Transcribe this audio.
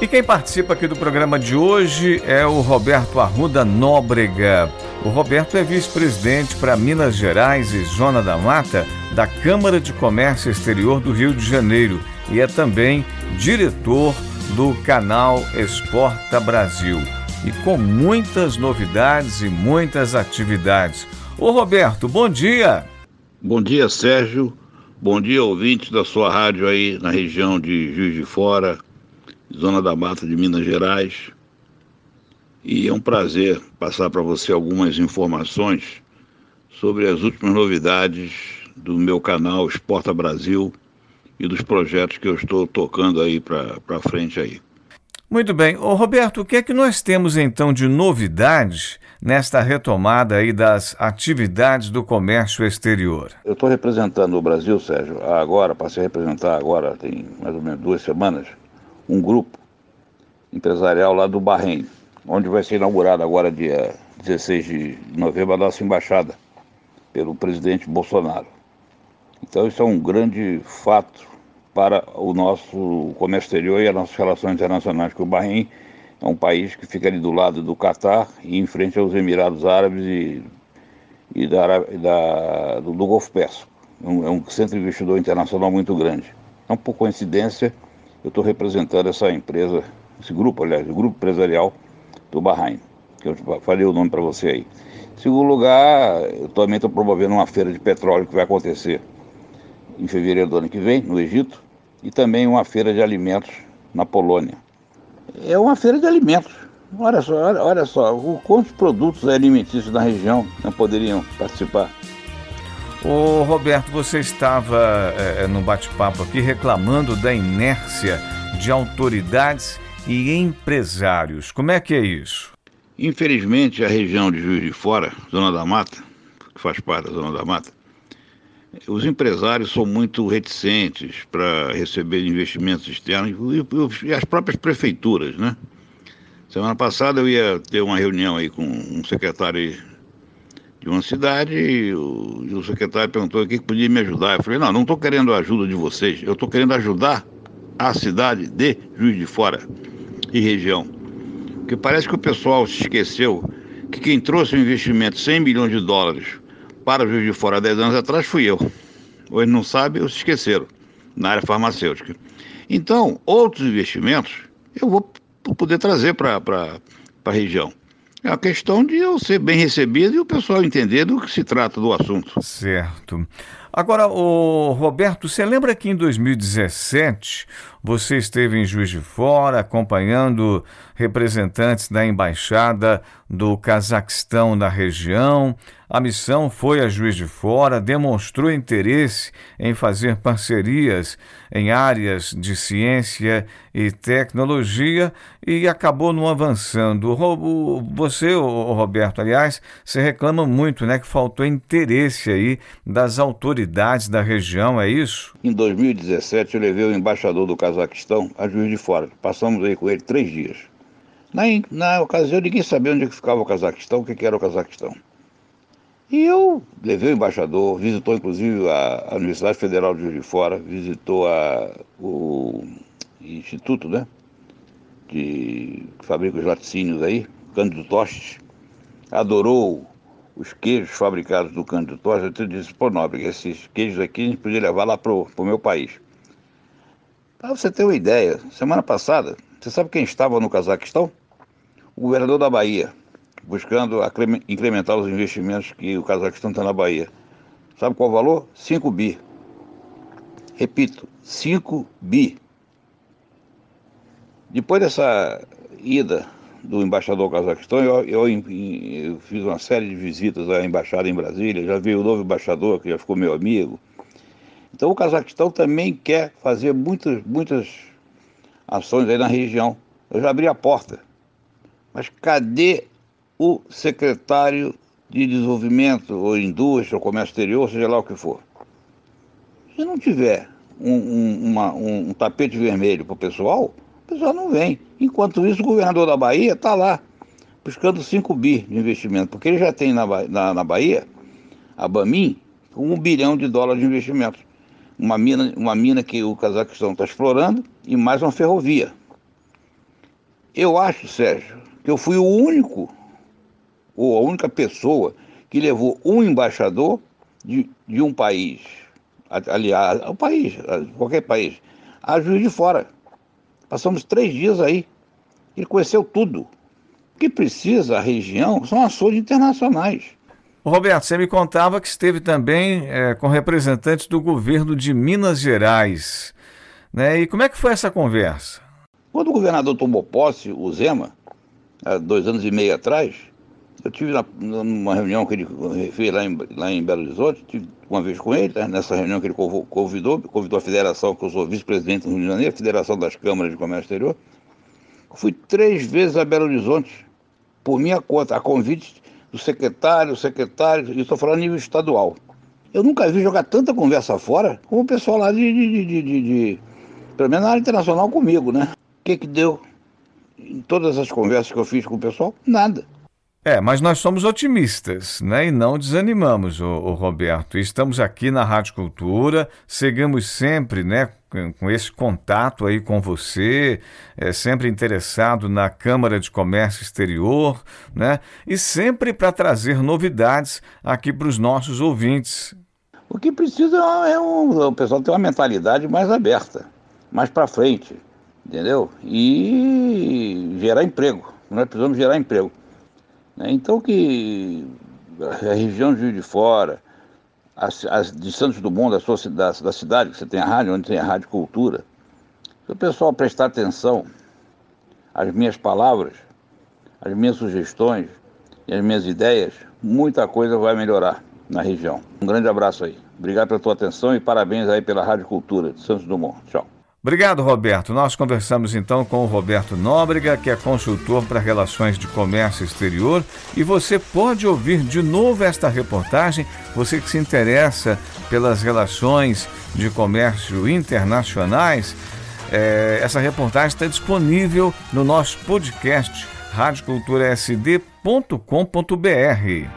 E quem participa aqui do programa de hoje é o Roberto Arruda Nóbrega. O Roberto é vice-presidente para Minas Gerais e Zona da Mata da Câmara de Comércio Exterior do Rio de Janeiro e é também diretor do canal Exporta Brasil. E com muitas novidades e muitas atividades. Ô Roberto, bom dia! Bom dia, Sérgio. Bom dia, ouvintes da sua rádio aí na região de Juiz de Fora, Zona da Mata de Minas Gerais. E é um prazer passar para você algumas informações sobre as últimas novidades do meu canal Exporta Brasil e dos projetos que eu estou tocando aí para frente aí. Muito bem. Ô Roberto, o que é que nós temos então de novidades nesta retomada aí das atividades do comércio exterior? Eu estou representando o Brasil, Sérgio, agora, passei a representar agora, tem mais ou menos duas semanas, um grupo empresarial lá do Bahrein, onde vai ser inaugurada agora, dia 16 de novembro, a nossa embaixada pelo presidente Bolsonaro. Então, isso é um grande fato para o nosso comércio exterior e as nossas relações internacionais, com o Bahrein é um país que fica ali do lado do Catar e em frente aos Emirados Árabes e, e da, da, do, do Golfo Pérsico. É um, é um centro investidor internacional muito grande. Então, por coincidência, eu estou representando essa empresa, esse grupo, aliás, o grupo empresarial do Bahrein, que eu falei o nome para você aí. Em segundo lugar, eu também estou promovendo uma feira de petróleo que vai acontecer em fevereiro do ano que vem, no Egito, e também uma feira de alimentos na Polônia. É uma feira de alimentos. Olha só, olha, olha só, quantos produtos alimentícios da região não poderiam participar? Ô Roberto, você estava é, no bate-papo aqui reclamando da inércia de autoridades e empresários. Como é que é isso? Infelizmente, a região de Juiz de Fora, Zona da Mata, que faz parte da Zona da Mata, os empresários são muito reticentes para receber investimentos externos e, as próprias prefeituras, né? Semana passada eu ia ter uma reunião aí com um secretário de uma cidade e o, e o secretário perguntou o que podia me ajudar. Eu falei, não, não estou querendo a ajuda de vocês, eu estou querendo ajudar a cidade de Juiz de Fora e região. Porque parece que o pessoal se esqueceu que quem trouxe o um investimento de 100 milhões de dólares para Juiz de Fora há 10 anos atrás fui eu. Ou eles não sabem ou se esqueceram, na área farmacêutica. Então, outros investimentos eu vou poder trazer para a região. É uma questão de eu ser bem recebido e o pessoal entender do que se trata do assunto. Certo. Agora, o Roberto, você lembra que em 2017 você esteve em Juiz de Fora acompanhando representantes da embaixada do Cazaquistão na região? A missão foi a Juiz de Fora, demonstrou interesse em fazer parcerias em áreas de ciência e tecnologia e acabou não avançando. Você, Roberto, aliás, se reclama muito, né, que faltou interesse aí das autoridades da região, é isso? Em 2017 eu levei o embaixador do Cazaquistão a Juiz de Fora. Passamos aí com ele três dias. Na, na ocasião ninguém sabia onde ficava o Cazaquistão, o que era o Cazaquistão. E eu levei o embaixador, visitou inclusive a, a Universidade Federal de Juiz de Fora, visitou a, o Instituto, né? De, fabrica os laticínios aí, Cândido Tostes, adorou os queijos fabricados do Cândido Tostes, eu disse, pô, Nobre, esses queijos aqui a gente podia levar lá pro, pro meu país. Para você ter uma ideia, semana passada, você sabe quem estava no Cazaquistão? O governador da Bahia, buscando incrementar os investimentos que o Cazaquistão está na Bahia. Sabe qual o valor? 5 bi. Repito, 5 bi. Depois dessa ida do embaixador Cazaquistão, eu, eu, eu, fiz uma série de visitas à embaixada em Brasília, já veio o novo embaixador, que já ficou meu amigo. Então o Cazaquistão também quer fazer muitas, muitas ações aí na região. Eu já abri a porta. Mas cadê o secretário de desenvolvimento ou indústria ou comércio exterior, seja lá o que for. Se não tiver um, um, uma, um, um tapete vermelho para o pessoal, o pessoal não vem. Enquanto isso, o governador da Bahia está lá buscando 5 bi de investimento, porque ele já tem na, na, na Bahia, a Bamin, um bilhão de dólares de investimento. Uma mina, uma mina que o Cazaquistão está explorando e mais uma ferrovia. Eu acho, Sérgio, que eu fui o único, ou a única pessoa que levou um embaixador de, de um país, aliás, o país, qualquer país, a juiz de fora. Passamos três dias aí. Ele conheceu tudo. O que precisa a região são ações internacionais. Roberto, você me contava que esteve também é, com representantes do governo de Minas Gerais. Né? E como é que foi essa conversa? Quando o governador tomou posse, o Zema, há dois anos e meio atrás, eu tive na, numa reunião que ele fez lá em, lá em Belo Horizonte, tive uma vez com ele, né, nessa reunião que ele convidou, convidou a federação, que eu sou vice-presidente do Rio de Janeiro, Federação das Câmaras de Comércio Exterior. Fui três vezes a Belo Horizonte, por minha conta, a convite do secretário, secretário, e estou falando a nível estadual. Eu nunca vi jogar tanta conversa fora como o pessoal lá de, de, de, de, de pelo menos na área internacional comigo, né? O que que deu em todas as conversas que eu fiz com o pessoal? Nada. É, mas nós somos otimistas, né? E não desanimamos, o, o Roberto. Estamos aqui na Rádio Cultura, seguimos sempre, né? Com, esse contato aí com você, é, sempre interessado na Câmara de Comércio Exterior, né? E sempre para trazer novidades aqui para os nossos ouvintes. O que precisa é o pessoal ter uma mentalidade mais aberta, mais para frente, entendeu? E gerar emprego. Nós precisamos gerar emprego. Né? Então que a região de Rio de Fora, as, as de Santos Dumont, da, sua, da, da cidade, que você tem a rádio, onde tem a Rádio Cultura, se o pessoal prestar atenção às minhas palavras, às minhas sugestões e às minhas ideias, muita coisa vai melhorar na região. Um grande abraço aí. Obrigado pela tua atenção e parabéns aí pela Rádio Cultura de Santos Dumont. Tchau. Obrigado, Roberto. Nós conversamos então com o Roberto Nóbrega, que é consultor para relações de comércio exterior, e você pode ouvir de novo esta reportagem, você que se interessa pelas relações de comércio internacionais. É, essa reportagem está disponível no nosso podcast radioculturasd.com.br.